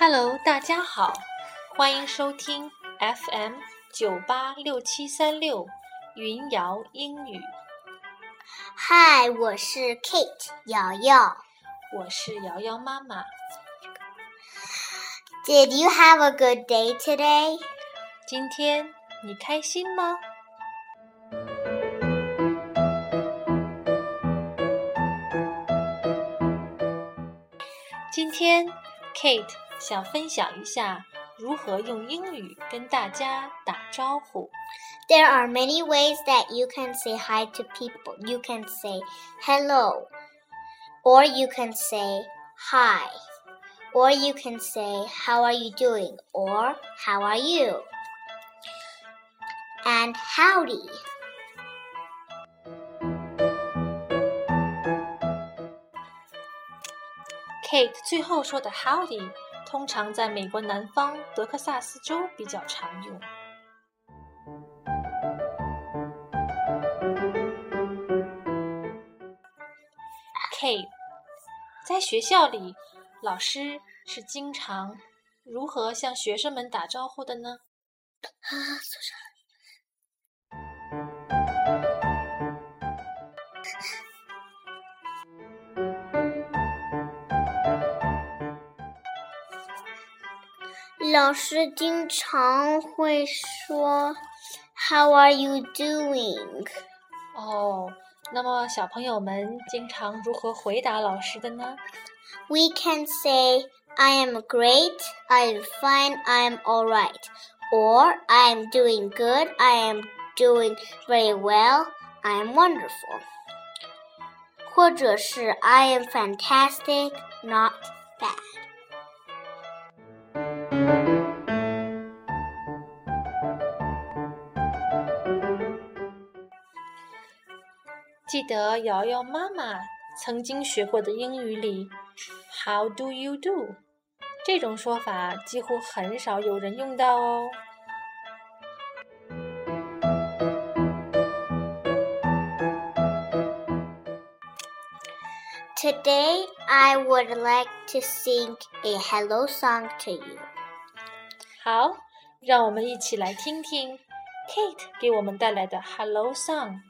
Hello，大家好，欢迎收听 FM 九八六七三六云瑶英语。嗨，我是 Kate 瑶瑶。我是瑶瑶妈妈。Did you have a good day today? 今天你开心吗？今天 Kate 想分享一下如何用英语跟大家打招呼。 There are many ways that you can say hi to people. You can say hello, or you can say hi, or you can say how are you doing, or how are you, and howdy. Kate 最后说的 Howdy， 通常在美国南方德克萨斯州比较常用。K，在学校里，老师是经常如何向学生们打招呼的呢？啊，坐上。老师经常会说 “How are you doing？” 哦，那么小朋友们经常如何回答老师的呢？ We can say I am great, I am fine, I am alright, or I am doing good, I am doing very well, I am wonderful. 或者是 I am fantastic, not bad. 记得瑶瑶妈妈曾经学过的英语里，“How do you do？” 这种说法几乎很少有人用到哦。Today I would like to sing a hello song to you. 好，让我们一起来听听 Kate 给我们带来的 Hello Song。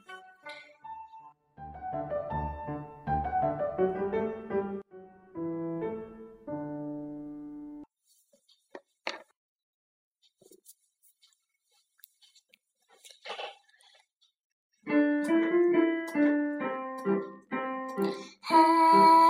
哈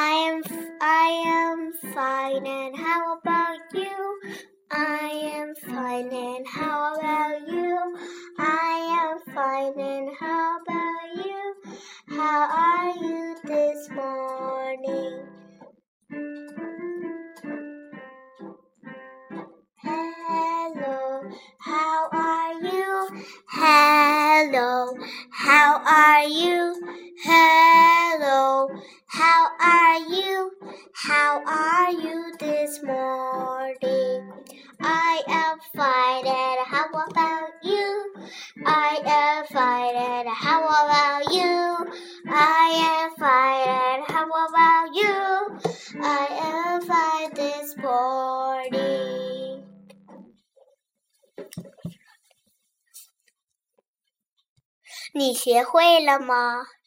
I am I am fine and how about you? I am fine and how about you? I am fine and how about you? How are you this morning? Hello, how are you? Hello, how are you? are you? How are you this morning? I am fine and how about you? I am fine and how about you? I am fine and how about you? I am fine this morning. 你学会了吗？